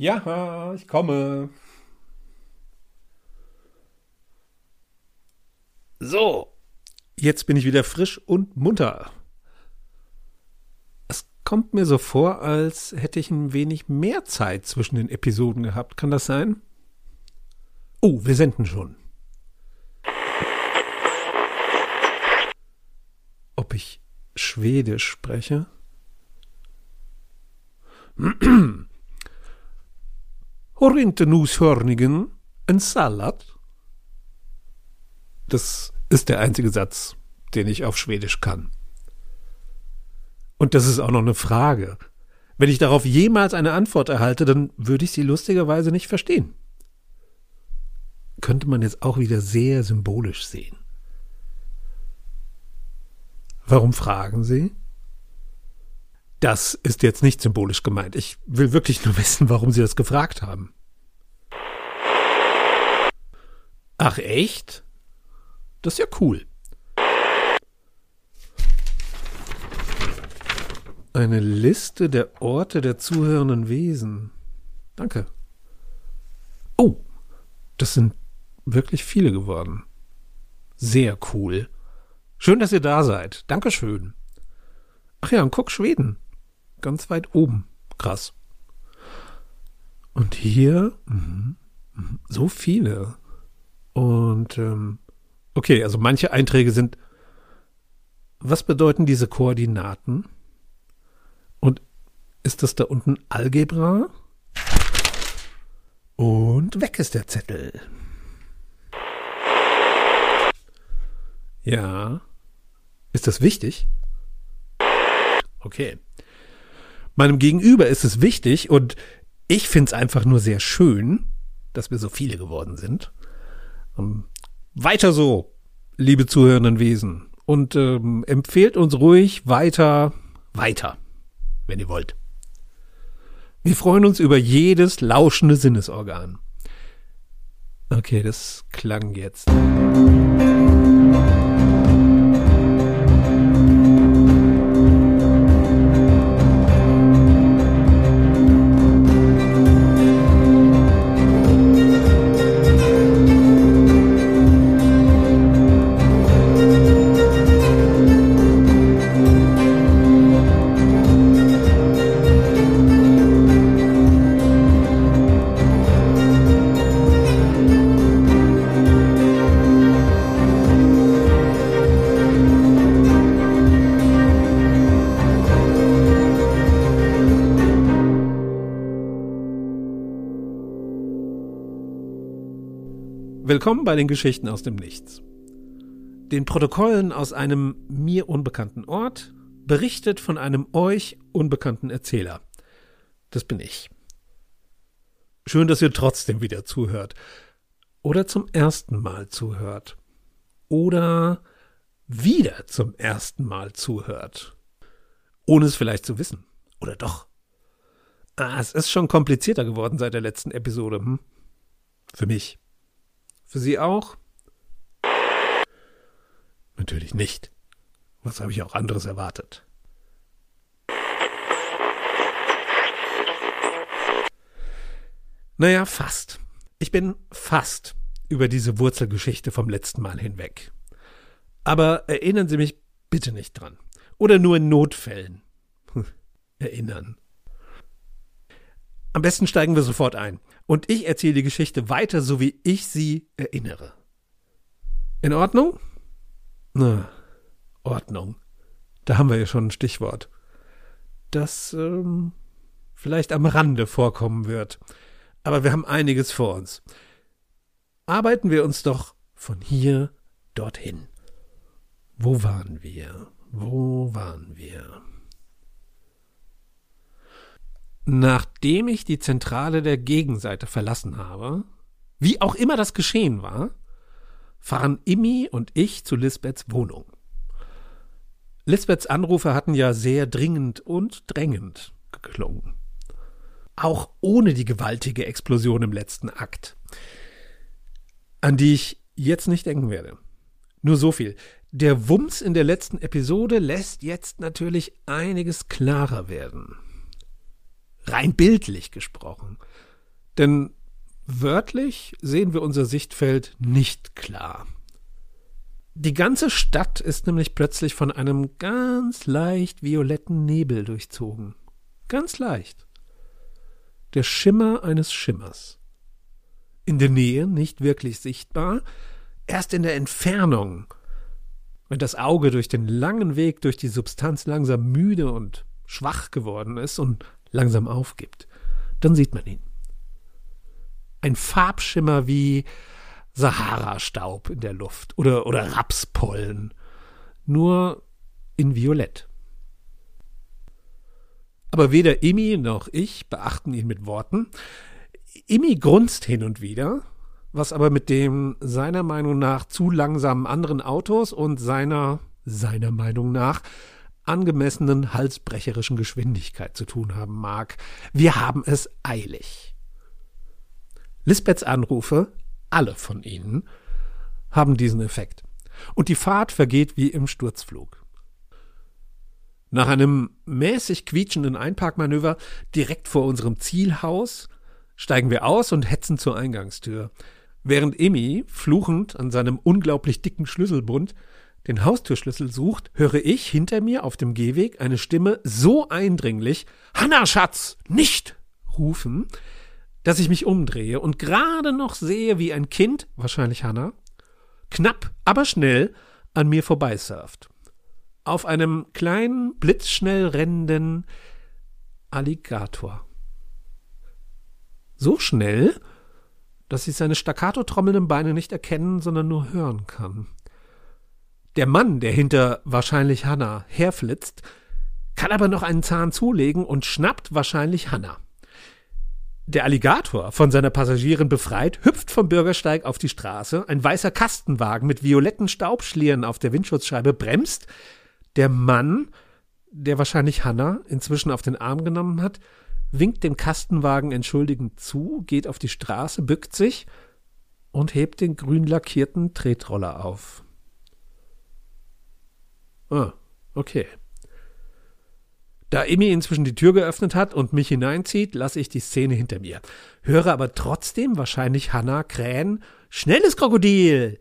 Ja, ich komme. So, jetzt bin ich wieder frisch und munter. Es kommt mir so vor, als hätte ich ein wenig mehr Zeit zwischen den Episoden gehabt. Kann das sein? Oh, wir senden schon. Ob ich Schwedisch spreche? Har inte Salat? Das ist der einzige Satz, den ich auf Schwedisch kann. Und das ist auch noch eine Frage. Wenn ich darauf jemals eine Antwort erhalte, dann würde ich sie lustigerweise nicht verstehen. Könnte man jetzt auch wieder sehr symbolisch sehen. Warum fragen Sie? Das ist jetzt nicht symbolisch gemeint. Ich will wirklich nur wissen, warum Sie das gefragt haben. Ach echt? Das ist ja cool. Eine Liste der Orte der zuhörenden Wesen. Danke. Oh, das sind wirklich viele geworden. Sehr cool. Schön, dass ihr da seid. Dankeschön. Ach ja, und guck, Schweden ganz weit oben. Krass. Und hier mh, mh, so viele. Und ähm, okay, also manche Einträge sind. Was bedeuten diese Koordinaten? Und ist das da unten Algebra? Und weg ist der Zettel. Ja. Ist das wichtig? Okay. Meinem Gegenüber ist es wichtig und ich finde es einfach nur sehr schön, dass wir so viele geworden sind. Ähm, weiter so, liebe zuhörenden Wesen. Und ähm, empfehlt uns ruhig weiter, weiter, wenn ihr wollt. Wir freuen uns über jedes lauschende Sinnesorgan. Okay, das klang jetzt. Willkommen bei den Geschichten aus dem Nichts. Den Protokollen aus einem mir unbekannten Ort, berichtet von einem euch unbekannten Erzähler. Das bin ich. Schön, dass ihr trotzdem wieder zuhört. Oder zum ersten Mal zuhört. Oder wieder zum ersten Mal zuhört. Ohne es vielleicht zu wissen. Oder doch? Ah, es ist schon komplizierter geworden seit der letzten Episode. Hm? Für mich. Für Sie auch? Natürlich nicht. Was habe ich auch anderes erwartet? Naja, fast. Ich bin fast über diese Wurzelgeschichte vom letzten Mal hinweg. Aber erinnern Sie mich bitte nicht dran. Oder nur in Notfällen. Erinnern. Am besten steigen wir sofort ein. Und ich erzähle die Geschichte weiter, so wie ich sie erinnere. In Ordnung? Na, Ordnung. Da haben wir ja schon ein Stichwort. Das ähm, vielleicht am Rande vorkommen wird. Aber wir haben einiges vor uns. Arbeiten wir uns doch von hier dorthin. Wo waren wir? Wo waren wir? Nachdem ich die Zentrale der Gegenseite verlassen habe, wie auch immer das geschehen war, fahren Immi und ich zu Lisbeths Wohnung. Lisbeths Anrufe hatten ja sehr dringend und drängend geklungen. Auch ohne die gewaltige Explosion im letzten Akt. an die ich jetzt nicht denken werde. Nur so viel. Der Wumms in der letzten Episode lässt jetzt natürlich einiges klarer werden. Rein bildlich gesprochen. Denn wörtlich sehen wir unser Sichtfeld nicht klar. Die ganze Stadt ist nämlich plötzlich von einem ganz leicht violetten Nebel durchzogen. Ganz leicht. Der Schimmer eines Schimmers. In der Nähe nicht wirklich sichtbar, erst in der Entfernung. Wenn das Auge durch den langen Weg durch die Substanz langsam müde und schwach geworden ist und langsam aufgibt, dann sieht man ihn. Ein Farbschimmer wie Sahara-Staub in der Luft oder, oder Rapspollen, nur in Violett. Aber weder Imi noch ich beachten ihn mit Worten. Imi grunzt hin und wieder, was aber mit dem seiner Meinung nach zu langsamen anderen Autos und seiner, seiner Meinung nach, angemessenen halsbrecherischen Geschwindigkeit zu tun haben mag. Wir haben es eilig. Lisbeths Anrufe, alle von ihnen, haben diesen Effekt. Und die Fahrt vergeht wie im Sturzflug. Nach einem mäßig quietschenden Einparkmanöver direkt vor unserem Zielhaus steigen wir aus und hetzen zur Eingangstür. Während Emmy, fluchend an seinem unglaublich dicken Schlüsselbund, den Haustürschlüssel sucht, höre ich hinter mir auf dem Gehweg eine Stimme so eindringlich Hanna, Schatz, nicht rufen, dass ich mich umdrehe und gerade noch sehe, wie ein Kind, wahrscheinlich Hanna, knapp, aber schnell an mir vorbeisurft. Auf einem kleinen, blitzschnell rennenden Alligator. So schnell, dass ich seine staccato trommelnden Beine nicht erkennen, sondern nur hören kann. Der Mann, der hinter wahrscheinlich Hanna herflitzt, kann aber noch einen Zahn zulegen und schnappt wahrscheinlich Hanna. Der Alligator, von seiner Passagierin befreit, hüpft vom Bürgersteig auf die Straße. Ein weißer Kastenwagen mit violetten Staubschlieren auf der Windschutzscheibe bremst. Der Mann, der wahrscheinlich Hanna inzwischen auf den Arm genommen hat, winkt dem Kastenwagen entschuldigend zu, geht auf die Straße, bückt sich und hebt den grün lackierten Tretroller auf. Ah, okay. Da Emmy inzwischen die Tür geöffnet hat und mich hineinzieht, lasse ich die Szene hinter mir. Höre aber trotzdem wahrscheinlich Hannah krähen, schnelles Krokodil!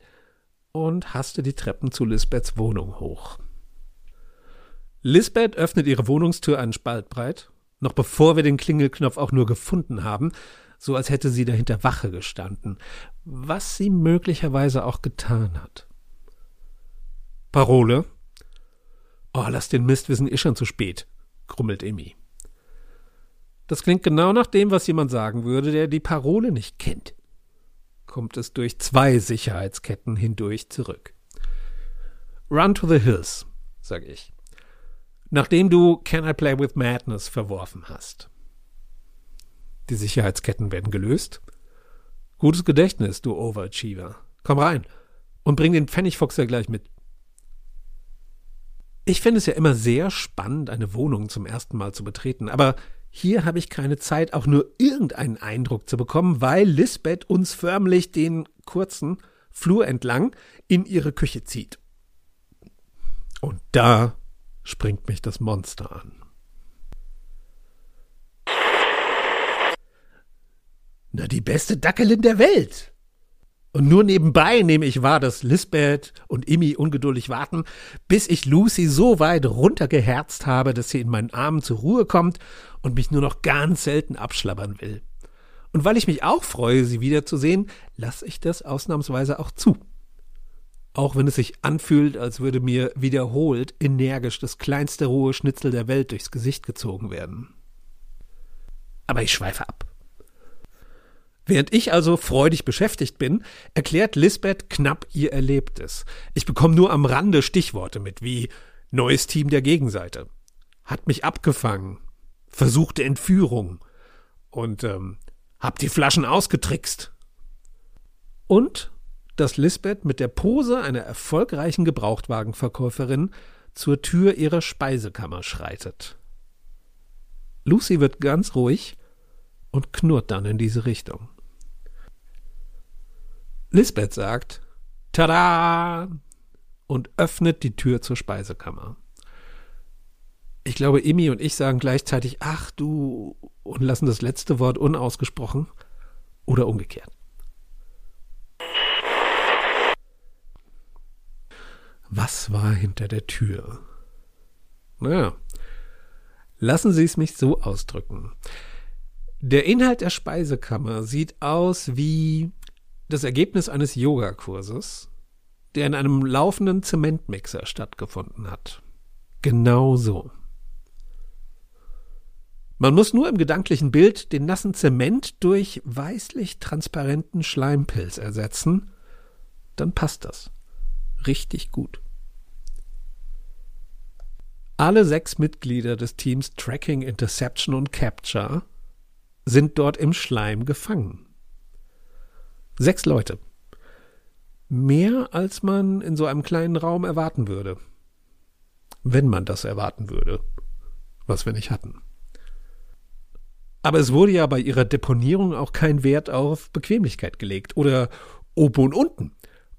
Und haste die Treppen zu Lisbeths Wohnung hoch. Lisbeth öffnet ihre Wohnungstür einen Spalt breit, noch bevor wir den Klingelknopf auch nur gefunden haben, so als hätte sie dahinter Wache gestanden, was sie möglicherweise auch getan hat. Parole Oh, lass den Mist, wir sind eh schon zu spät, grummelt Emmy. Das klingt genau nach dem, was jemand sagen würde, der die Parole nicht kennt. Kommt es durch zwei Sicherheitsketten hindurch zurück. Run to the Hills, sag ich. Nachdem du Can I Play with Madness verworfen hast. Die Sicherheitsketten werden gelöst. Gutes Gedächtnis, du Overachiever. Komm rein und bring den Pfennigfuchser gleich mit. Ich finde es ja immer sehr spannend, eine Wohnung zum ersten Mal zu betreten, aber hier habe ich keine Zeit, auch nur irgendeinen Eindruck zu bekommen, weil Lisbeth uns förmlich den kurzen Flur entlang in ihre Küche zieht. Und da springt mich das Monster an. Na, die beste Dackelin der Welt. Und nur nebenbei nehme ich wahr, dass Lisbeth und Immi ungeduldig warten, bis ich Lucy so weit runtergeherzt habe, dass sie in meinen Armen zur Ruhe kommt und mich nur noch ganz selten abschlabbern will. Und weil ich mich auch freue, sie wiederzusehen, lasse ich das ausnahmsweise auch zu. Auch wenn es sich anfühlt, als würde mir wiederholt energisch das kleinste rohe Schnitzel der Welt durchs Gesicht gezogen werden. Aber ich schweife ab. Während ich also freudig beschäftigt bin, erklärt Lisbeth knapp ihr Erlebtes. Ich bekomme nur am Rande Stichworte mit, wie neues Team der Gegenseite, hat mich abgefangen, versuchte Entführung und ähm, hab die Flaschen ausgetrickst. Und dass Lisbeth mit der Pose einer erfolgreichen Gebrauchtwagenverkäuferin zur Tür ihrer Speisekammer schreitet. Lucy wird ganz ruhig und knurrt dann in diese Richtung. Lisbeth sagt, tada! und öffnet die Tür zur Speisekammer. Ich glaube, Imi und ich sagen gleichzeitig, ach du, und lassen das letzte Wort unausgesprochen oder umgekehrt. Was war hinter der Tür? Naja, lassen Sie es mich so ausdrücken. Der Inhalt der Speisekammer sieht aus wie das Ergebnis eines Yogakurses, der in einem laufenden Zementmixer stattgefunden hat. Genau so. Man muss nur im gedanklichen Bild den nassen Zement durch weißlich transparenten Schleimpilz ersetzen, dann passt das. Richtig gut. Alle sechs Mitglieder des Teams Tracking, Interception und Capture sind dort im Schleim gefangen. Sechs Leute. Mehr als man in so einem kleinen Raum erwarten würde. Wenn man das erwarten würde. Was wir nicht hatten. Aber es wurde ja bei ihrer Deponierung auch kein Wert auf Bequemlichkeit gelegt oder oben und unten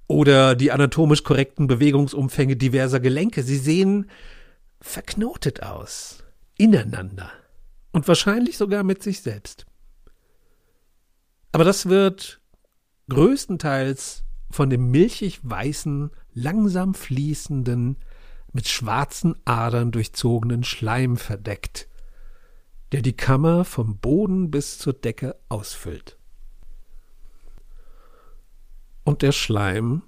oder die anatomisch korrekten Bewegungsumfänge diverser Gelenke. Sie sehen verknotet aus, ineinander und wahrscheinlich sogar mit sich selbst. Aber das wird größtenteils von dem milchig weißen, langsam fließenden, mit schwarzen Adern durchzogenen Schleim verdeckt, der die Kammer vom Boden bis zur Decke ausfüllt. Und der Schleim,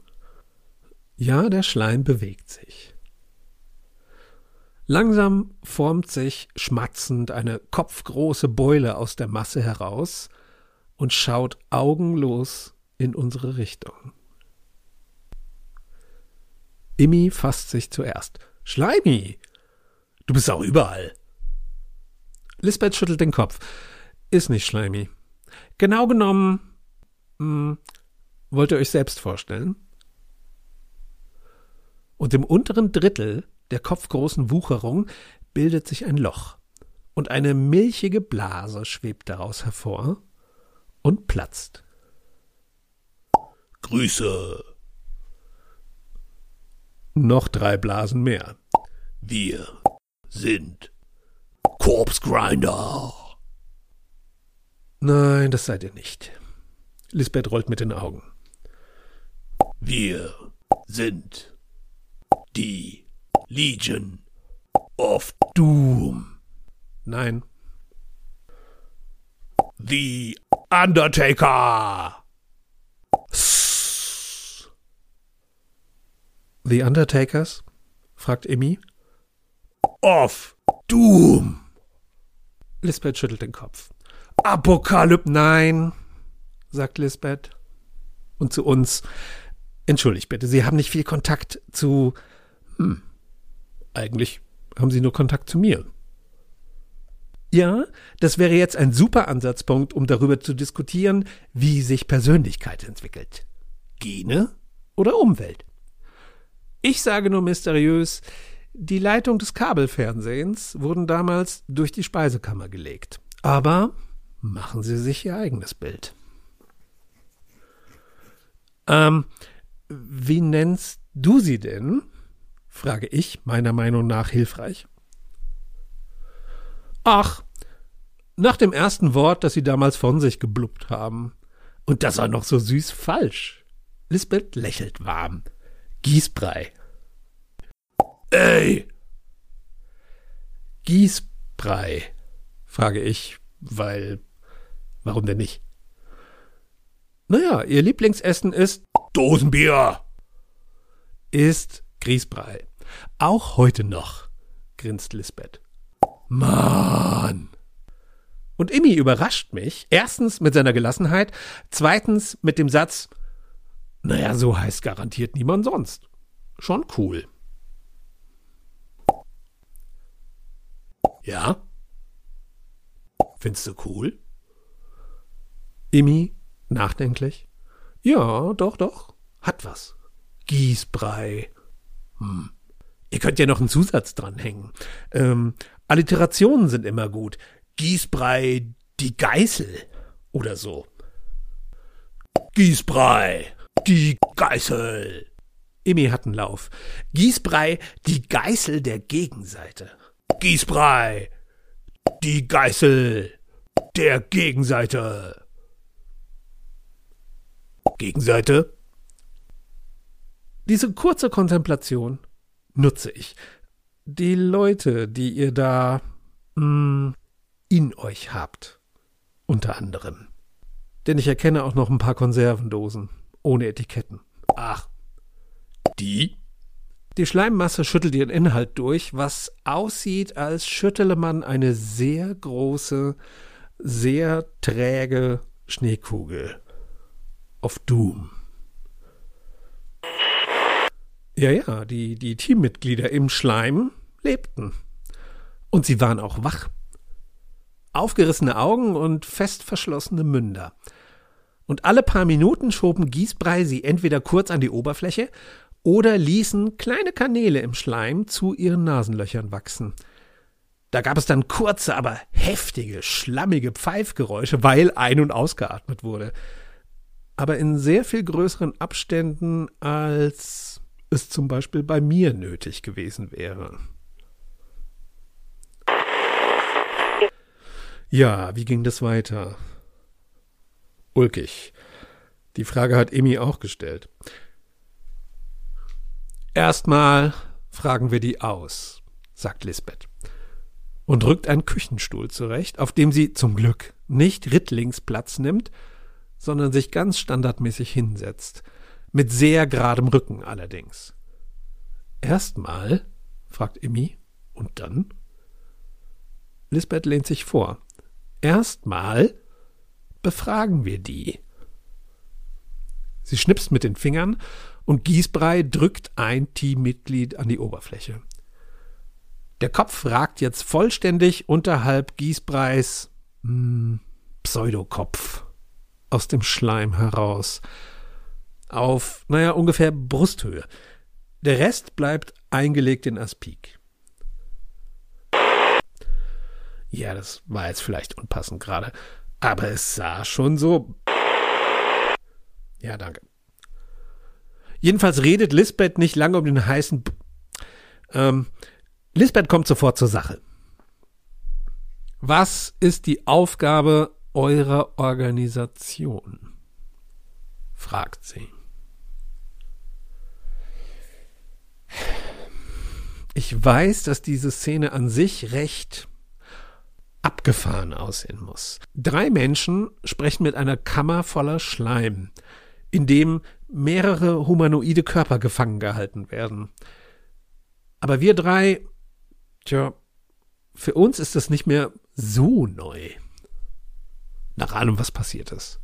ja, der Schleim bewegt sich. Langsam formt sich schmatzend eine kopfgroße Beule aus der Masse heraus und schaut augenlos in unsere Richtung. Immi fasst sich zuerst. Schleimi! Du bist auch überall. Lisbeth schüttelt den Kopf. Ist nicht schleimi. Genau genommen, hm, wollt ihr euch selbst vorstellen? Und im unteren Drittel der kopfgroßen Wucherung bildet sich ein Loch, und eine milchige Blase schwebt daraus hervor und platzt. Grüße. Noch drei Blasen mehr. Wir sind Corpse Grinder. Nein, das seid ihr nicht. Lisbeth rollt mit den Augen. Wir sind die Legion of Doom. Nein. The Undertaker. The Undertakers? fragt Emmy. Of Doom. Lisbeth schüttelt den Kopf. Apokalyp, nein, sagt Lisbeth. Und zu uns. Entschuldigt bitte, Sie haben nicht viel Kontakt zu. Hm. Eigentlich haben Sie nur Kontakt zu mir. Ja, das wäre jetzt ein super Ansatzpunkt, um darüber zu diskutieren, wie sich Persönlichkeit entwickelt. Gene oder Umwelt? Ich sage nur mysteriös, die Leitung des Kabelfernsehens wurden damals durch die Speisekammer gelegt. Aber machen Sie sich Ihr eigenes Bild. Ähm, wie nennst du sie denn? frage ich, meiner Meinung nach hilfreich. Ach, nach dem ersten Wort, das sie damals von sich geblubbt haben. Und das war noch so süß falsch. Lisbeth lächelt warm. Gießbrei. Ey! Gießbrei, frage ich, weil. Warum denn nicht? Naja, ihr Lieblingsessen ist Dosenbier! Ist Grießbrei. Auch heute noch, grinst Lisbeth. Mann! Und Immi überrascht mich, erstens mit seiner Gelassenheit, zweitens mit dem Satz, naja, so heißt garantiert niemand sonst. Schon cool. Ja? Findest du cool? Immi, nachdenklich. Ja, doch, doch. Hat was. Gießbrei. Hm. Ihr könnt ja noch einen Zusatz dranhängen. Ähm, Alliterationen sind immer gut. Gießbrei, die Geißel oder so. Gießbrei, die Geißel. Emmy hat einen Lauf. Gießbrei, die Geißel der Gegenseite. Gießbrei, die Geißel der Gegenseite. Gegenseite? Diese kurze Kontemplation nutze ich. Die Leute, die ihr da mh, hm, in euch habt, unter anderem. Denn ich erkenne auch noch ein paar Konservendosen ohne Etiketten. Ach, die? Die Schleimmasse schüttelt ihren Inhalt durch, was aussieht, als schüttele man eine sehr große, sehr träge Schneekugel. Auf Doom. Ja, ja, die, die Teammitglieder im Schleim lebten. Und sie waren auch wach. Aufgerissene Augen und fest verschlossene Münder. Und alle paar Minuten schoben Gießbrei sie entweder kurz an die Oberfläche oder ließen kleine Kanäle im Schleim zu ihren Nasenlöchern wachsen. Da gab es dann kurze, aber heftige, schlammige Pfeifgeräusche, weil ein- und ausgeatmet wurde. Aber in sehr viel größeren Abständen, als es zum Beispiel bei mir nötig gewesen wäre. Ja, wie ging das weiter? Ulkig. Die Frage hat Emmy auch gestellt. Erstmal fragen wir die aus, sagt Lisbeth und rückt einen Küchenstuhl zurecht, auf dem sie zum Glück nicht Rittlings Platz nimmt, sondern sich ganz standardmäßig hinsetzt, mit sehr geradem Rücken allerdings. Erstmal, fragt Emmy, und dann? Lisbeth lehnt sich vor. Erstmal befragen wir die. Sie schnipst mit den Fingern und Gießbrei drückt ein Teammitglied an die Oberfläche. Der Kopf ragt jetzt vollständig unterhalb Gießbreis hm, Pseudokopf aus dem Schleim heraus. Auf, naja, ungefähr Brusthöhe. Der Rest bleibt eingelegt in Aspik. Ja, das war jetzt vielleicht unpassend gerade, aber es sah schon so. Ja, danke. Jedenfalls redet Lisbeth nicht lange um den heißen. B ähm, Lisbeth kommt sofort zur Sache. Was ist die Aufgabe eurer Organisation? fragt sie. Ich weiß, dass diese Szene an sich recht abgefahren aussehen muss. Drei Menschen sprechen mit einer Kammer voller Schleim, in dem mehrere humanoide Körper gefangen gehalten werden. Aber wir drei, tja, für uns ist das nicht mehr so neu. Nach allem, was passiert ist.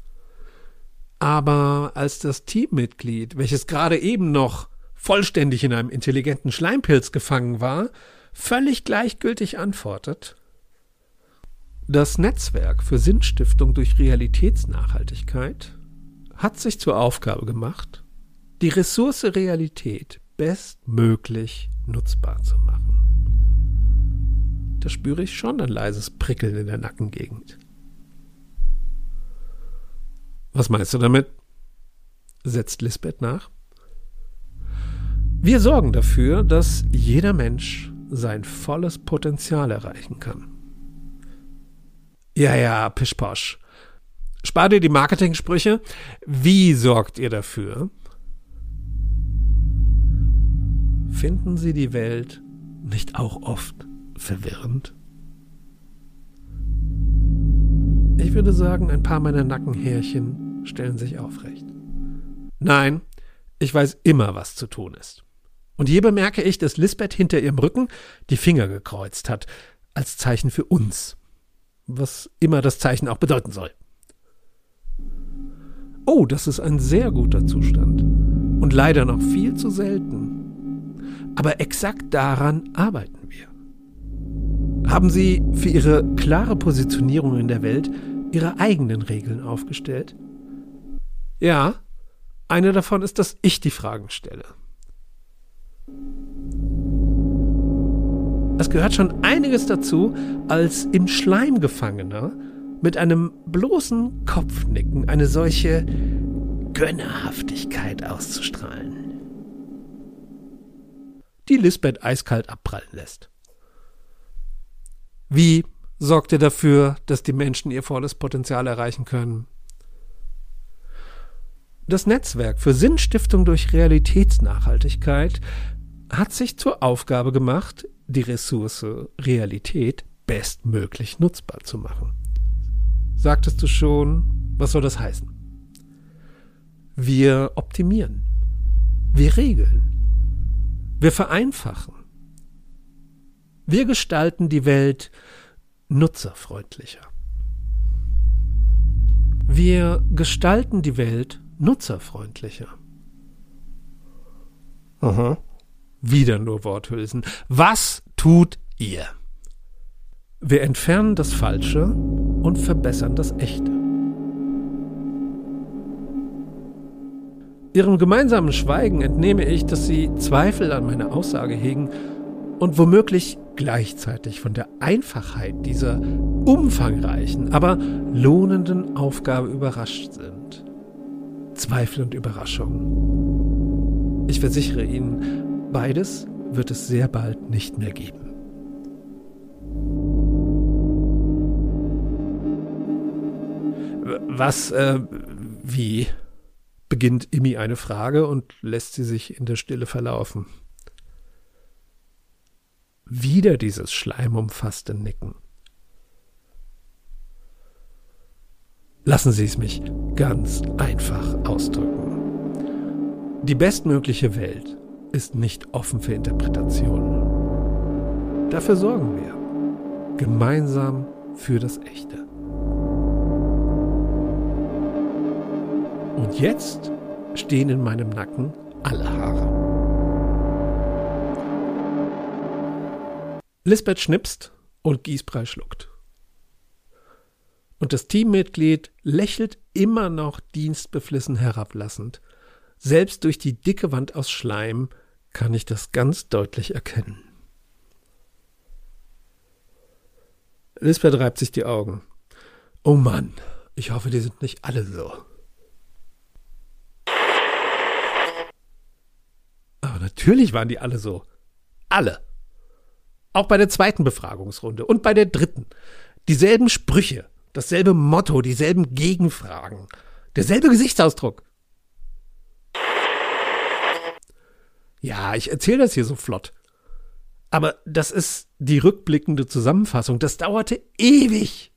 Aber als das Teammitglied, welches gerade eben noch vollständig in einem intelligenten Schleimpilz gefangen war, völlig gleichgültig antwortet, das Netzwerk für Sinnstiftung durch Realitätsnachhaltigkeit hat sich zur Aufgabe gemacht, die Ressource Realität bestmöglich nutzbar zu machen. Da spüre ich schon ein leises Prickeln in der Nackengegend. Was meinst du damit? setzt Lisbeth nach. Wir sorgen dafür, dass jeder Mensch sein volles Potenzial erreichen kann. Ja, ja, Pischposch. Spar dir die Marketing-Sprüche. Wie sorgt ihr dafür? Finden Sie die Welt nicht auch oft verwirrend? Ich würde sagen, ein paar meiner Nackenhärchen stellen sich aufrecht. Nein, ich weiß immer, was zu tun ist. Und hier bemerke ich, dass Lisbeth hinter ihrem Rücken die Finger gekreuzt hat, als Zeichen für uns was immer das Zeichen auch bedeuten soll. Oh, das ist ein sehr guter Zustand und leider noch viel zu selten. Aber exakt daran arbeiten wir. Haben Sie für Ihre klare Positionierung in der Welt Ihre eigenen Regeln aufgestellt? Ja, eine davon ist, dass ich die Fragen stelle. Es gehört schon einiges dazu, als im Schleim Gefangener mit einem bloßen Kopfnicken eine solche Gönnerhaftigkeit auszustrahlen. Die Lisbeth eiskalt abprallen lässt. Wie sorgt ihr dafür, dass die Menschen ihr volles Potenzial erreichen können? Das Netzwerk für Sinnstiftung durch Realitätsnachhaltigkeit hat sich zur Aufgabe gemacht, die Ressource Realität bestmöglich nutzbar zu machen. Sagtest du schon, was soll das heißen? Wir optimieren. Wir regeln. Wir vereinfachen. Wir gestalten die Welt nutzerfreundlicher. Wir gestalten die Welt nutzerfreundlicher. Aha. Wieder nur Worthülsen. Was tut ihr? Wir entfernen das Falsche und verbessern das Echte. Ihrem gemeinsamen Schweigen entnehme ich, dass Sie Zweifel an meiner Aussage hegen und womöglich gleichzeitig von der Einfachheit dieser umfangreichen, aber lohnenden Aufgabe überrascht sind. Zweifel und Überraschung. Ich versichere Ihnen, beides wird es sehr bald nicht mehr geben. Was, äh, wie? beginnt Immi eine Frage und lässt sie sich in der Stille verlaufen. Wieder dieses schleimumfasste Nicken. Lassen Sie es mich ganz einfach ausdrücken. Die bestmögliche Welt ist nicht offen für Interpretationen. Dafür sorgen wir gemeinsam für das Echte. Und jetzt stehen in meinem Nacken alle Haare. Lisbeth schnipst und Gießbrei schluckt. Und das Teammitglied lächelt immer noch dienstbeflissen herablassend. Selbst durch die dicke Wand aus Schleim kann ich das ganz deutlich erkennen. Lisbeth reibt sich die Augen. Oh Mann, ich hoffe, die sind nicht alle so. Aber natürlich waren die alle so. Alle. Auch bei der zweiten Befragungsrunde und bei der dritten. Dieselben Sprüche, dasselbe Motto, dieselben Gegenfragen, derselbe Gesichtsausdruck. Ja, ich erzähle das hier so flott. Aber das ist die rückblickende Zusammenfassung. Das dauerte ewig.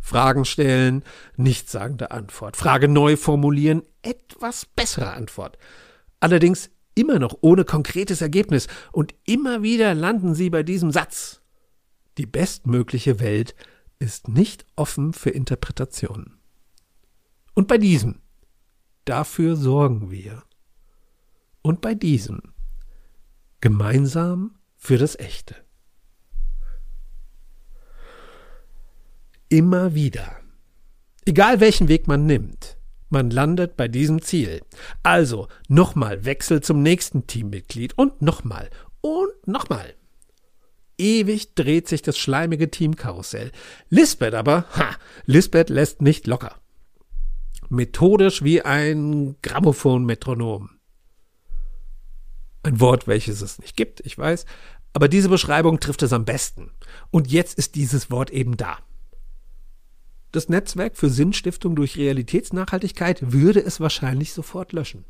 Fragen stellen, nichtssagende Antwort. Frage neu formulieren, etwas bessere Antwort. Allerdings immer noch ohne konkretes Ergebnis. Und immer wieder landen sie bei diesem Satz. Die bestmögliche Welt ist nicht offen für Interpretationen. Und bei diesem, dafür sorgen wir. Und bei diesem, gemeinsam für das Echte. Immer wieder. Egal welchen Weg man nimmt, man landet bei diesem Ziel. Also nochmal Wechsel zum nächsten Teammitglied und nochmal und nochmal. Ewig dreht sich das schleimige Teamkarussell. Lisbeth aber, ha, Lisbeth lässt nicht locker. Methodisch wie ein Grammophon-Metronom. Ein Wort, welches es nicht gibt, ich weiß, aber diese Beschreibung trifft es am besten. Und jetzt ist dieses Wort eben da. Das Netzwerk für Sinnstiftung durch Realitätsnachhaltigkeit würde es wahrscheinlich sofort löschen.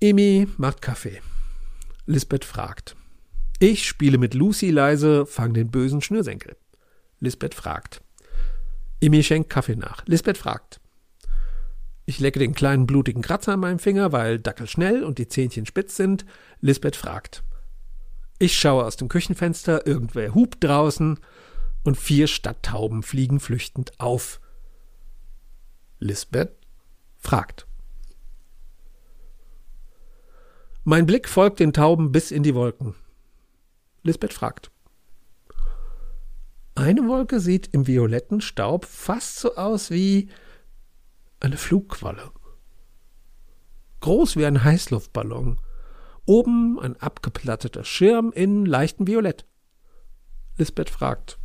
Emi macht Kaffee. Lisbeth fragt. Ich spiele mit Lucy leise, fang den bösen Schnürsenkel. Lisbeth fragt. Emi schenkt Kaffee nach. Lisbeth fragt. Ich lecke den kleinen blutigen Kratzer an meinem Finger, weil Dackel schnell und die Zähnchen spitz sind. Lisbeth fragt. Ich schaue aus dem Küchenfenster, irgendwer hupt draußen und vier Stadttauben fliegen flüchtend auf. Lisbeth fragt. Mein Blick folgt den Tauben bis in die Wolken. Lisbeth fragt. Eine Wolke sieht im violetten Staub fast so aus wie eine Flugqualle. Groß wie ein Heißluftballon. Oben ein abgeplatteter Schirm in leichtem Violett. Lisbeth fragt.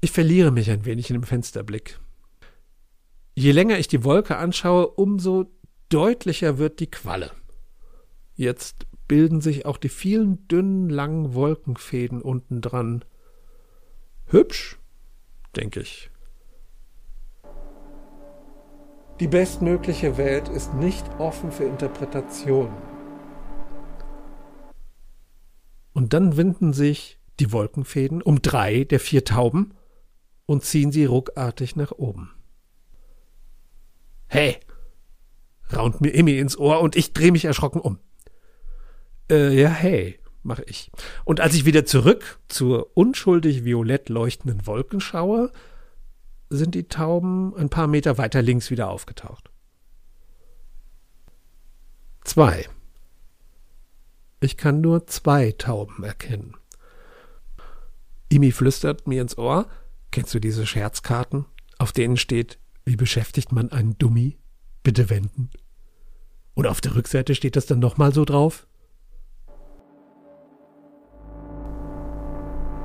Ich verliere mich ein wenig in dem Fensterblick. Je länger ich die Wolke anschaue, umso deutlicher wird die Qualle. Jetzt bilden sich auch die vielen dünnen, langen Wolkenfäden unten dran. Hübsch, denke ich. Die bestmögliche Welt ist nicht offen für Interpretationen. Und dann winden sich die Wolkenfäden um drei der vier Tauben und ziehen sie ruckartig nach oben. Hey! raunt mir Emmy ins Ohr und ich drehe mich erschrocken um. Äh, ja, hey, mache ich. Und als ich wieder zurück zur unschuldig violett leuchtenden Wolken schaue, sind die Tauben ein paar Meter weiter links wieder aufgetaucht. Zwei. Ich kann nur zwei Tauben erkennen. Imi flüstert mir ins Ohr, kennst du diese Scherzkarten, auf denen steht, wie beschäftigt man einen Dummi? Bitte wenden. Und auf der Rückseite steht das dann nochmal so drauf?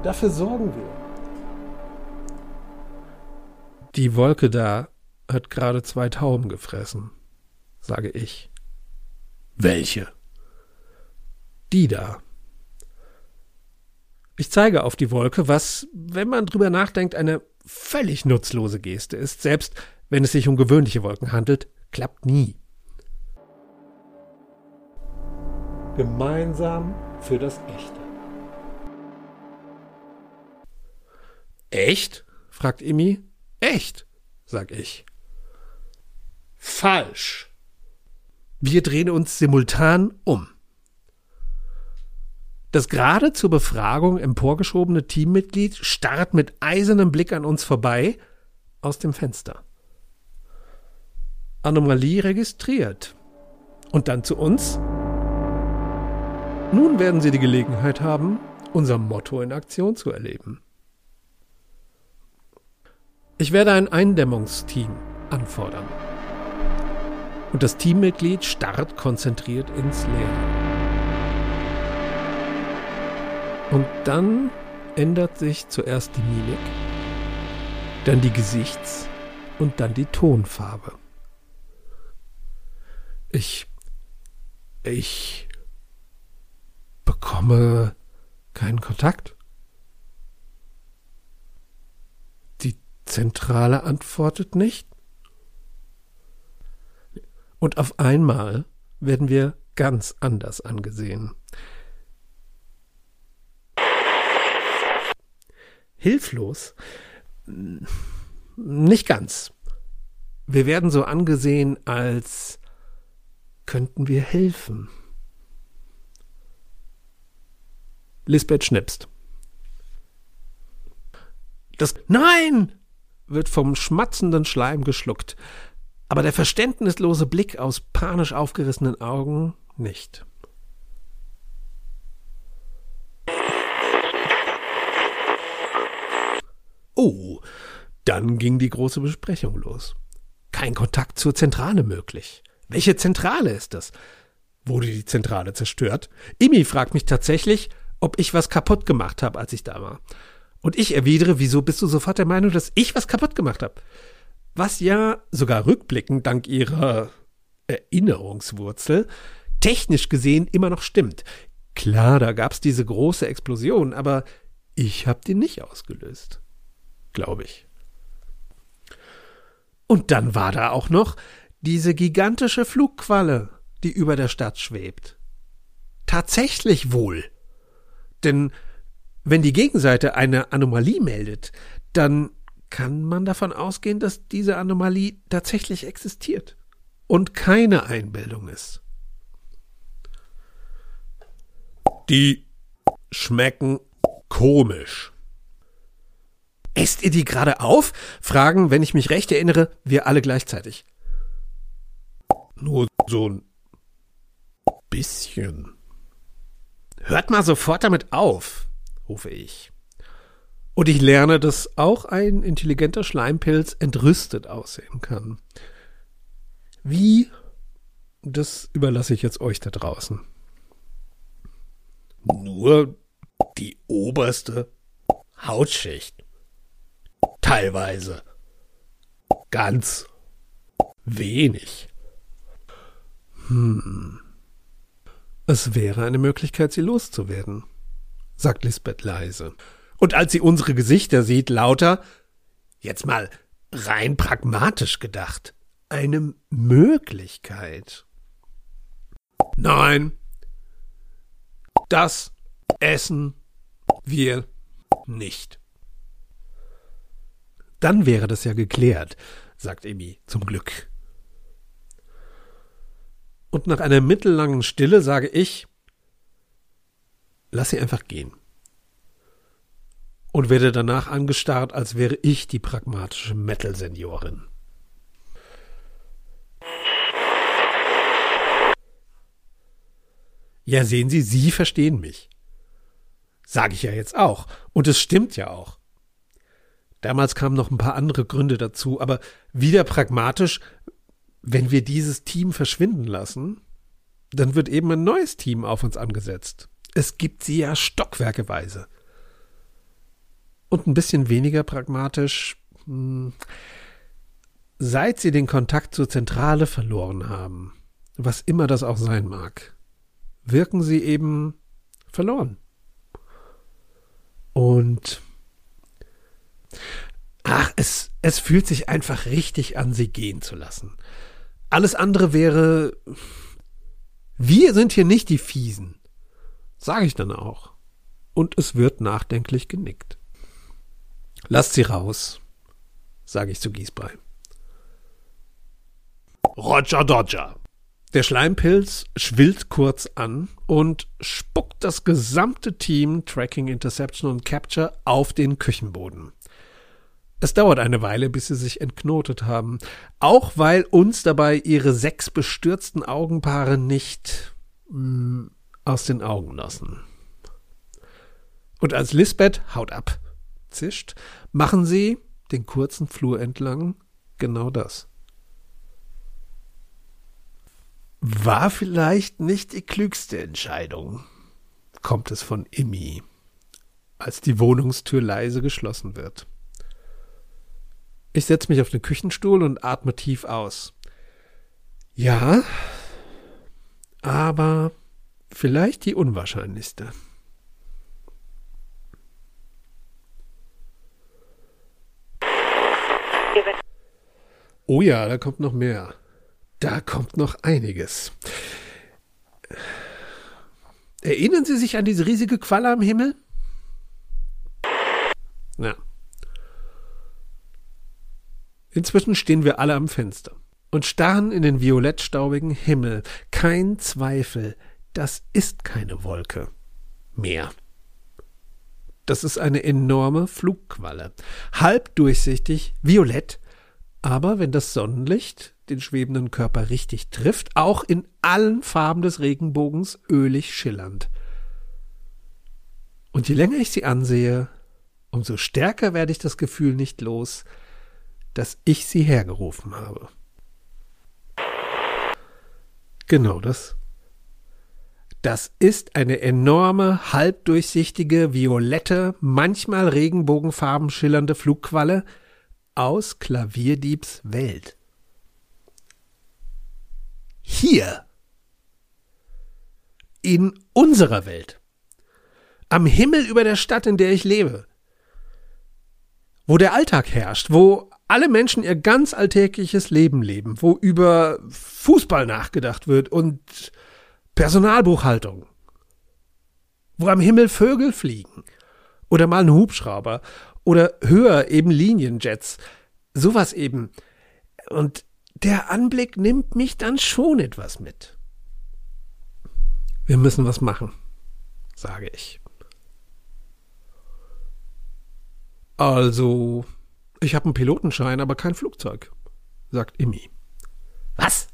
Dafür sorgen wir. Die Wolke da hat gerade zwei Tauben gefressen, sage ich. Welche? Die da. Ich zeige auf die Wolke, was, wenn man drüber nachdenkt, eine völlig nutzlose Geste ist, selbst wenn es sich um gewöhnliche Wolken handelt, klappt nie. Gemeinsam für das Echte. Echt? fragt Imi. Echt? sag ich. Falsch. Wir drehen uns simultan um. Das gerade zur Befragung emporgeschobene Teammitglied starrt mit eisernem Blick an uns vorbei aus dem Fenster. Anomalie registriert. Und dann zu uns. Nun werden Sie die Gelegenheit haben, unser Motto in Aktion zu erleben. Ich werde ein Eindämmungsteam anfordern. Und das Teammitglied starrt konzentriert ins Leere. Und dann ändert sich zuerst die Mimik, dann die Gesichts- und dann die Tonfarbe. Ich. Ich bekomme keinen Kontakt. Zentrale antwortet nicht. Und auf einmal werden wir ganz anders angesehen. Hilflos? Nicht ganz. Wir werden so angesehen, als könnten wir helfen. Lisbeth schnipst. Das Nein! Wird vom schmatzenden Schleim geschluckt, aber der verständnislose Blick aus panisch aufgerissenen Augen nicht. Oh, dann ging die große Besprechung los. Kein Kontakt zur Zentrale möglich. Welche Zentrale ist das? Wurde die Zentrale zerstört? Imi fragt mich tatsächlich, ob ich was kaputt gemacht habe, als ich da war. Und ich erwidere, wieso bist du sofort der Meinung, dass ich was kaputt gemacht habe? Was ja sogar rückblickend dank ihrer Erinnerungswurzel technisch gesehen immer noch stimmt. Klar, da gab's diese große Explosion, aber ich hab die nicht ausgelöst. Glaube ich. Und dann war da auch noch diese gigantische Flugqualle, die über der Stadt schwebt. Tatsächlich wohl. Denn wenn die Gegenseite eine Anomalie meldet, dann kann man davon ausgehen, dass diese Anomalie tatsächlich existiert und keine Einbildung ist. Die schmecken komisch. Esst ihr die gerade auf? Fragen, wenn ich mich recht erinnere, wir alle gleichzeitig. Nur so ein bisschen. Hört mal sofort damit auf rufe ich. Und ich lerne, dass auch ein intelligenter Schleimpilz entrüstet aussehen kann. Wie? Das überlasse ich jetzt euch da draußen. Nur die oberste Hautschicht. Teilweise. Ganz wenig. Hm. Es wäre eine Möglichkeit, sie loszuwerden, sagt Lisbeth leise. Und als sie unsere Gesichter sieht, lauter, jetzt mal rein pragmatisch gedacht, eine Möglichkeit. Nein, das essen wir nicht. Dann wäre das ja geklärt, sagt Emi, zum Glück. Und nach einer mittellangen Stille sage ich, lass sie einfach gehen. Und werde danach angestarrt, als wäre ich die pragmatische Metal-Seniorin. Ja, sehen Sie, Sie verstehen mich. Sage ich ja jetzt auch. Und es stimmt ja auch. Damals kamen noch ein paar andere Gründe dazu, aber wieder pragmatisch, wenn wir dieses Team verschwinden lassen, dann wird eben ein neues Team auf uns angesetzt. Es gibt sie ja stockwerkeweise. Und ein bisschen weniger pragmatisch, hm, seit sie den Kontakt zur Zentrale verloren haben, was immer das auch sein mag, wirken sie eben verloren. Und ach, es, es fühlt sich einfach richtig an, sie gehen zu lassen. Alles andere wäre, wir sind hier nicht die Fiesen. Sage ich dann auch. Und es wird nachdenklich genickt. Lasst sie raus, sage ich zu Giesbrei. Roger Dodger. Der Schleimpilz schwillt kurz an und spuckt das gesamte Team Tracking, Interception und Capture auf den Küchenboden. Es dauert eine Weile, bis sie sich entknotet haben, auch weil uns dabei ihre sechs bestürzten Augenpaare nicht mh, mm, aus den Augen lassen. Und als Lisbeth haut ab zischt, machen sie den kurzen Flur entlang genau das. War vielleicht nicht die klügste Entscheidung, kommt es von Immi, als die Wohnungstür leise geschlossen wird. Ich setze mich auf den Küchenstuhl und atme tief aus. Ja, aber vielleicht die unwahrscheinlichste. Oh ja, da kommt noch mehr. Da kommt noch einiges. Erinnern Sie sich an diese riesige Qualle am Himmel? Ja. Inzwischen stehen wir alle am Fenster und starren in den violettstaubigen Himmel. Kein Zweifel, das ist keine Wolke mehr. Das ist eine enorme Flugqualle, halb durchsichtig, violett, aber wenn das Sonnenlicht den schwebenden Körper richtig trifft, auch in allen Farben des Regenbogens ölig schillernd. Und je länger ich sie ansehe, umso stärker werde ich das Gefühl nicht los, dass ich sie hergerufen habe. Genau das. Das ist eine enorme, halbdurchsichtige, violette, manchmal regenbogenfarben schillernde Flugqualle aus Klavierdiebs Welt. Hier in unserer Welt, am Himmel über der Stadt, in der ich lebe, wo der Alltag herrscht, wo alle Menschen ihr ganz alltägliches Leben leben, wo über Fußball nachgedacht wird und Personalbuchhaltung, wo am Himmel Vögel fliegen oder mal ein Hubschrauber oder höher eben Linienjets, sowas eben. Und der Anblick nimmt mich dann schon etwas mit. Wir müssen was machen, sage ich. Also, ich habe einen Pilotenschein, aber kein Flugzeug, sagt Immi. Was?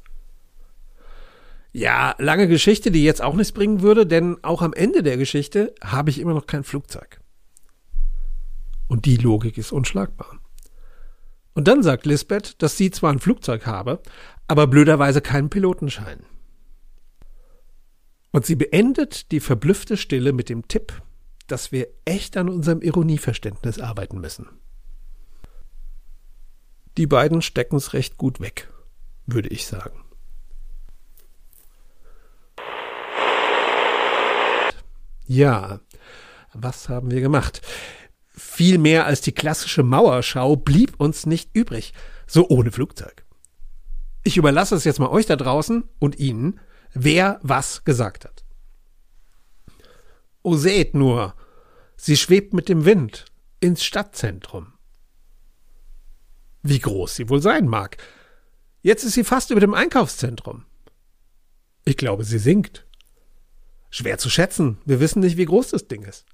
Ja, lange Geschichte, die jetzt auch nichts bringen würde, denn auch am Ende der Geschichte habe ich immer noch kein Flugzeug. Und die Logik ist unschlagbar. Und dann sagt Lisbeth, dass sie zwar ein Flugzeug habe, aber blöderweise keinen Pilotenschein. Und sie beendet die verblüffte Stille mit dem Tipp, dass wir echt an unserem Ironieverständnis arbeiten müssen. Die beiden stecken es recht gut weg, würde ich sagen. Ja, was haben wir gemacht? Viel mehr als die klassische Mauerschau blieb uns nicht übrig, so ohne Flugzeug. Ich überlasse es jetzt mal euch da draußen und Ihnen, wer was gesagt hat. Oh, seht nur, sie schwebt mit dem Wind ins Stadtzentrum. Wie groß sie wohl sein mag. Jetzt ist sie fast über dem Einkaufszentrum. Ich glaube, sie sinkt. Schwer zu schätzen. Wir wissen nicht, wie groß das Ding ist.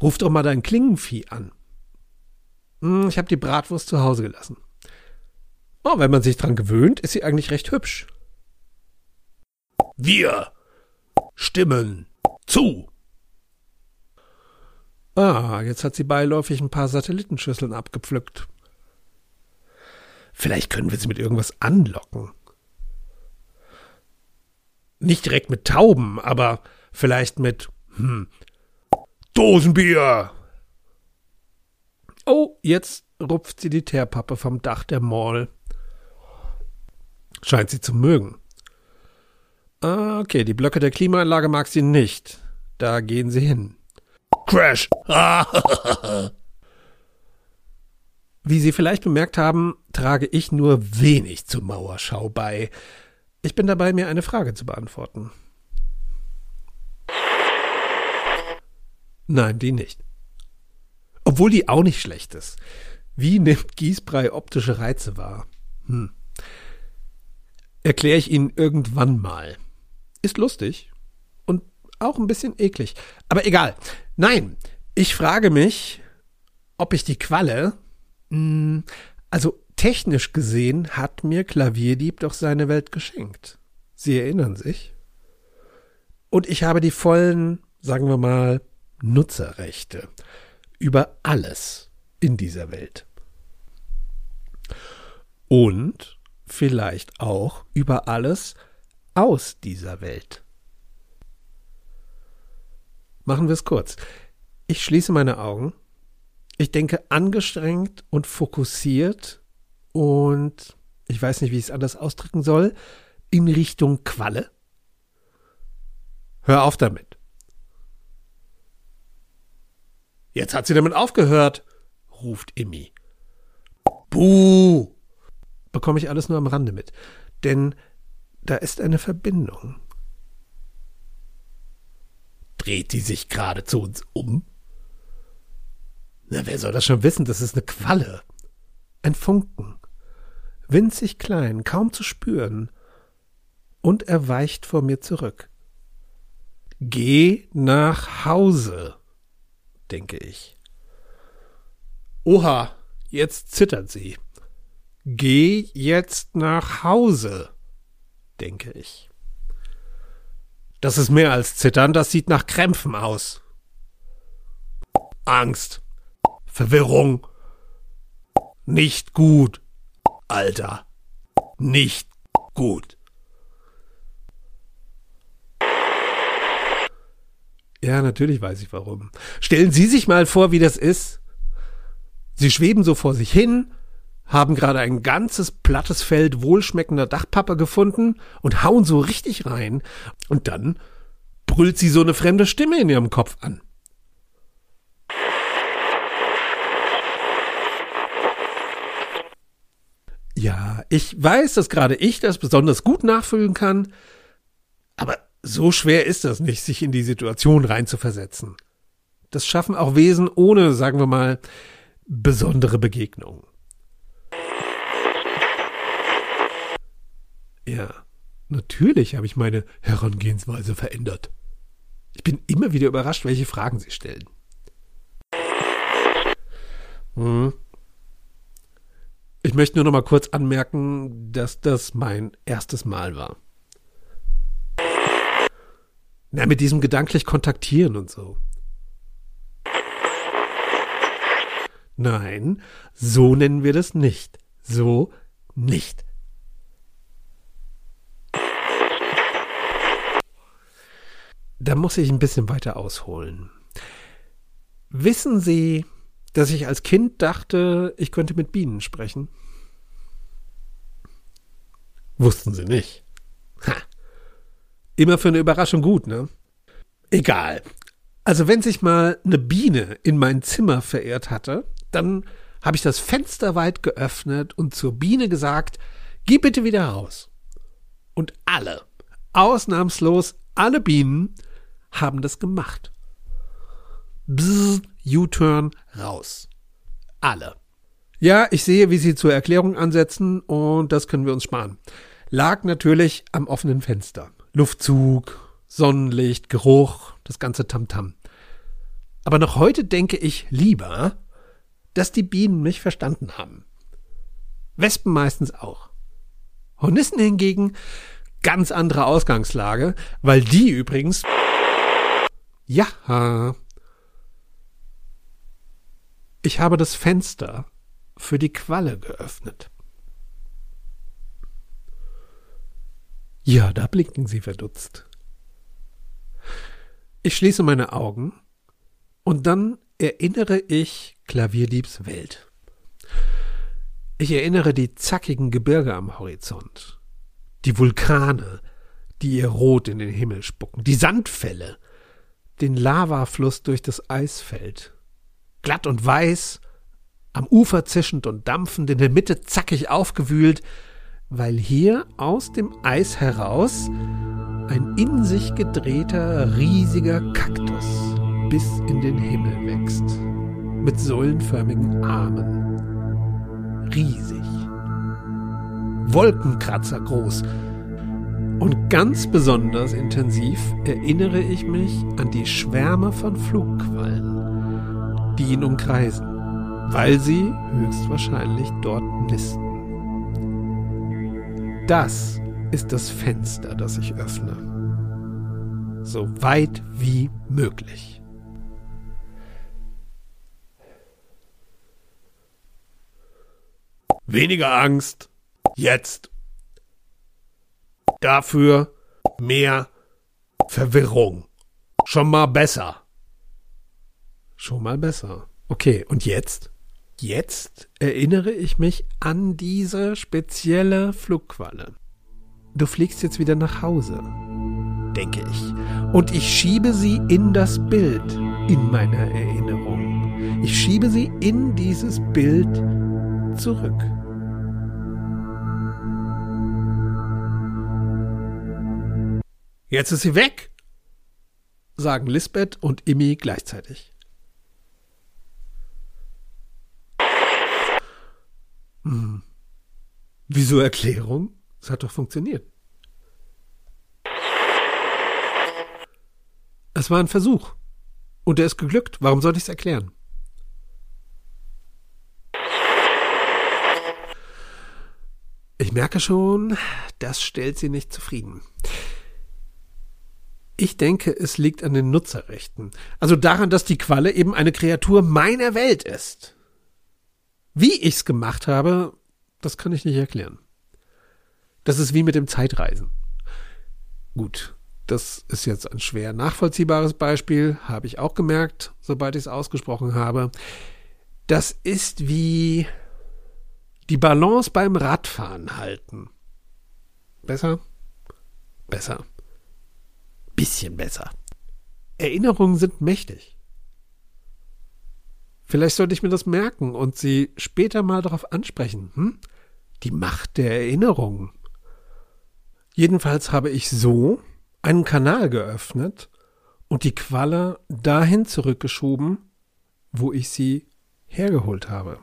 Ruf doch mal dein Klingenvieh an. Hm, ich habe die Bratwurst zu Hause gelassen. Oh, wenn man sich dran gewöhnt, ist sie eigentlich recht hübsch. Wir stimmen zu. Ah, jetzt hat sie beiläufig ein paar Satellitenschüsseln abgepflückt. Vielleicht können wir sie mit irgendwas anlocken. Nicht direkt mit Tauben, aber vielleicht mit hm, Dosenbier. Oh, jetzt rupft sie die Teerpappe vom Dach der Mall. Scheint sie zu mögen. Ah, okay, die Blöcke der Klimaanlage mag sie nicht. Da gehen sie hin. Crash! Wie Sie vielleicht bemerkt haben, trage ich nur wenig zur Mauerschau bei. Ich bin dabei, mir eine Frage zu beantworten. Nein, die nicht. Obwohl die auch nicht schlecht ist. Wie nimmt Gießbrei optische Reize wahr? Hm. Erkläre ich Ihnen irgendwann mal. Ist lustig und auch ein bisschen eklig. Aber egal. Nein, ich frage mich, ob ich die Qualle. Hm, also technisch gesehen hat mir Klavierdieb doch seine Welt geschenkt. Sie erinnern sich? Und ich habe die vollen, sagen wir mal, Nutzerrechte über alles in dieser Welt. Und vielleicht auch über alles aus dieser Welt. Machen wir es kurz. Ich schließe meine Augen. Ich denke angestrengt und fokussiert und ich weiß nicht, wie ich es anders ausdrücken soll, in Richtung Qualle. Hör auf damit. Jetzt hat sie damit aufgehört, ruft Immi. Buh! Bekomme ich alles nur am Rande mit. Denn da ist eine Verbindung. Dreht die sich gerade zu uns um? Na, wer soll das schon wissen? Das ist eine Qualle. Ein Funken. Winzig klein, kaum zu spüren. Und er weicht vor mir zurück. Geh nach Hause, denke ich. Oha, jetzt zittert sie. Geh jetzt nach Hause denke ich. Das ist mehr als Zittern, das sieht nach Krämpfen aus. Angst. Verwirrung. Nicht gut. Alter. Nicht gut. Ja, natürlich weiß ich warum. Stellen Sie sich mal vor, wie das ist. Sie schweben so vor sich hin, haben gerade ein ganzes plattes Feld wohlschmeckender Dachpappe gefunden und hauen so richtig rein. Und dann brüllt sie so eine fremde Stimme in ihrem Kopf an. Ja, ich weiß, dass gerade ich das besonders gut nachfühlen kann, aber so schwer ist das nicht, sich in die Situation reinzuversetzen. Das schaffen auch Wesen ohne, sagen wir mal, besondere Begegnungen. Ja, natürlich habe ich meine Herangehensweise verändert. Ich bin immer wieder überrascht, welche Fragen Sie stellen. Hm. Ich möchte nur noch mal kurz anmerken, dass das mein erstes Mal war. Na, mit diesem gedanklich kontaktieren und so. Nein, so nennen wir das nicht. So nicht. Da muss ich ein bisschen weiter ausholen. Wissen Sie, dass ich als Kind dachte, ich könnte mit Bienen sprechen? Wussten sie nicht. Ha. Immer für eine Überraschung gut, ne? Egal. Also wenn sich mal eine Biene in mein Zimmer verirrt hatte, dann habe ich das Fenster weit geöffnet und zur Biene gesagt, geh bitte wieder raus. Und alle, ausnahmslos alle Bienen, haben das gemacht. Bzzz, U-Turn, raus. Alle. Ja, ich sehe, wie Sie zur Erklärung ansetzen und das können wir uns sparen. Lag natürlich am offenen Fenster. Luftzug, Sonnenlicht, Geruch, das ganze Tamtam. -Tam. Aber noch heute denke ich lieber, dass die Bienen mich verstanden haben. Wespen meistens auch. Hornissen hingegen ganz andere Ausgangslage, weil die übrigens ja, ich habe das Fenster für die Qualle geöffnet. Ja, da blinken sie verdutzt. Ich schließe meine Augen und dann erinnere ich Klavierdiebs Welt. Ich erinnere die zackigen Gebirge am Horizont, die Vulkane, die ihr Rot in den Himmel spucken, die Sandfälle, den Lavafluss durch das Eisfeld, glatt und weiß, am Ufer zischend und dampfend, in der Mitte zackig aufgewühlt, weil hier aus dem Eis heraus ein in sich gedrehter, riesiger Kaktus bis in den Himmel wächst, mit säulenförmigen Armen. Riesig. Wolkenkratzer groß. Und ganz besonders intensiv erinnere ich mich an die Schwärme von Flugquallen, die ihn umkreisen, weil sie höchstwahrscheinlich dort nisten. Das ist das Fenster, das ich öffne. So weit wie möglich. Weniger Angst. Jetzt. Dafür mehr Verwirrung. Schon mal besser. Schon mal besser. Okay, und jetzt? Jetzt erinnere ich mich an diese spezielle Flugqualle. Du fliegst jetzt wieder nach Hause, denke ich. Und ich schiebe sie in das Bild in meiner Erinnerung. Ich schiebe sie in dieses Bild zurück. Jetzt ist sie weg, sagen Lisbeth und Immi gleichzeitig. Hm. Wieso Erklärung? Es hat doch funktioniert. Es war ein Versuch. Und er ist geglückt. Warum soll ich es erklären? Ich merke schon, das stellt sie nicht zufrieden. Ich denke, es liegt an den Nutzerrechten. Also daran, dass die Qualle eben eine Kreatur meiner Welt ist. Wie ich's gemacht habe, das kann ich nicht erklären. Das ist wie mit dem Zeitreisen. Gut, das ist jetzt ein schwer nachvollziehbares Beispiel, habe ich auch gemerkt, sobald ich es ausgesprochen habe. Das ist wie die Balance beim Radfahren halten. Besser? Besser bisschen besser. Erinnerungen sind mächtig. Vielleicht sollte ich mir das merken und sie später mal darauf ansprechen. Hm? Die Macht der Erinnerungen. Jedenfalls habe ich so einen Kanal geöffnet und die Qualle dahin zurückgeschoben, wo ich sie hergeholt habe.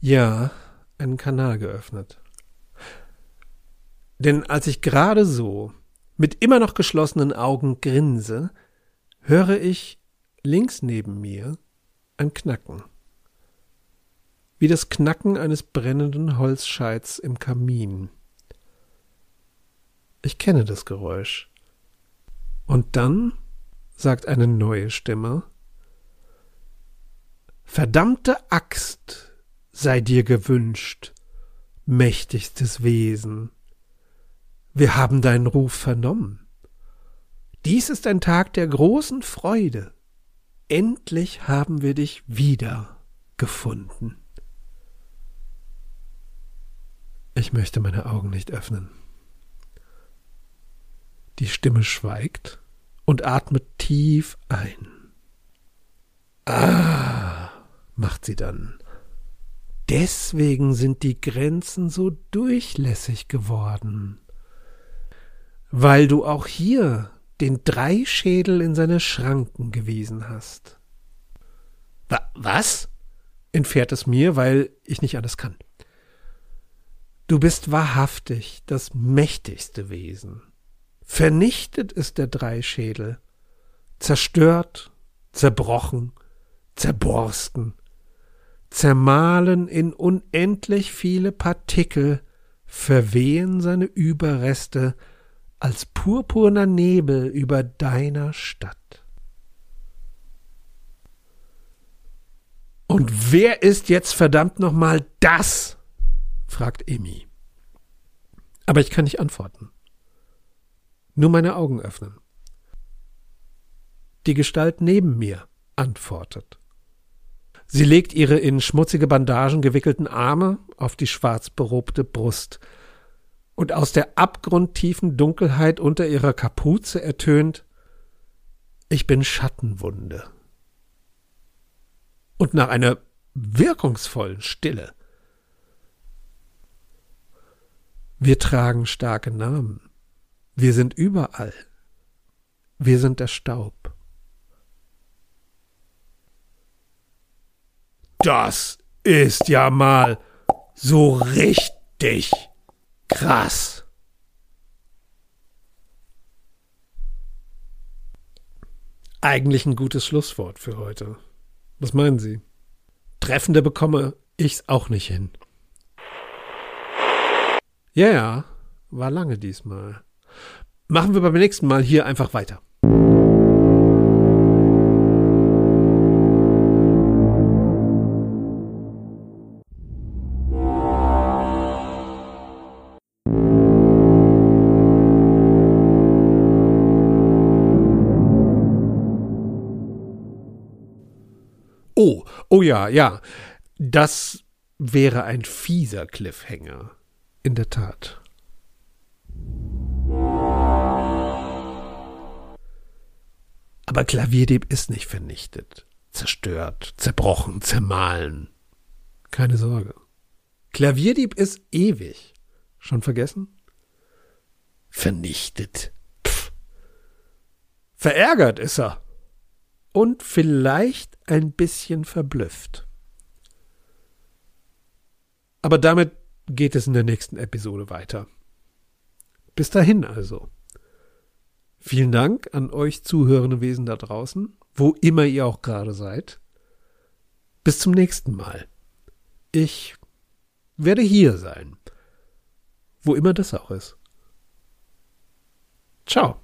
Ja, einen Kanal geöffnet. Denn als ich gerade so mit immer noch geschlossenen Augen grinse, höre ich links neben mir ein Knacken. Wie das Knacken eines brennenden Holzscheits im Kamin. Ich kenne das Geräusch. Und dann sagt eine neue Stimme Verdammte Axt sei dir gewünscht, mächtigstes Wesen. Wir haben deinen Ruf vernommen. Dies ist ein Tag der großen Freude. Endlich haben wir dich wieder gefunden. Ich möchte meine Augen nicht öffnen. Die Stimme schweigt und atmet tief ein. Ah, macht sie dann. Deswegen sind die Grenzen so durchlässig geworden. Weil du auch hier den Dreischädel in seine Schranken gewiesen hast. Wa was? entfährt es mir, weil ich nicht alles kann. Du bist wahrhaftig das mächtigste Wesen. Vernichtet ist der Dreischädel, zerstört, zerbrochen, zerborsten, zermahlen in unendlich viele Partikel, verwehen seine Überreste als purpurner Nebel über deiner Stadt. Und wer ist jetzt verdammt nochmal das? fragt Emmy. Aber ich kann nicht antworten. Nur meine Augen öffnen. Die Gestalt neben mir antwortet. Sie legt ihre in schmutzige Bandagen gewickelten Arme auf die schwarz berobte Brust, und aus der abgrundtiefen Dunkelheit unter ihrer Kapuze ertönt Ich bin Schattenwunde. Und nach einer wirkungsvollen Stille Wir tragen starke Namen. Wir sind überall. Wir sind der Staub. Das ist ja mal so richtig krass. Eigentlich ein gutes Schlusswort für heute. Was meinen Sie? Treffender bekomme ich's auch nicht hin. Ja, ja, war lange diesmal. Machen wir beim nächsten Mal hier einfach weiter. Oh, ja, ja. Das wäre ein fieser Cliffhanger. In der Tat. Aber Klavierdieb ist nicht vernichtet, zerstört, zerbrochen, zermahlen. Keine Sorge. Klavierdieb ist ewig. Schon vergessen? Vernichtet. Pff. Verärgert ist er. Und vielleicht ein bisschen verblüfft. Aber damit geht es in der nächsten Episode weiter. Bis dahin also. Vielen Dank an euch zuhörende Wesen da draußen, wo immer ihr auch gerade seid. Bis zum nächsten Mal. Ich werde hier sein, wo immer das auch ist. Ciao.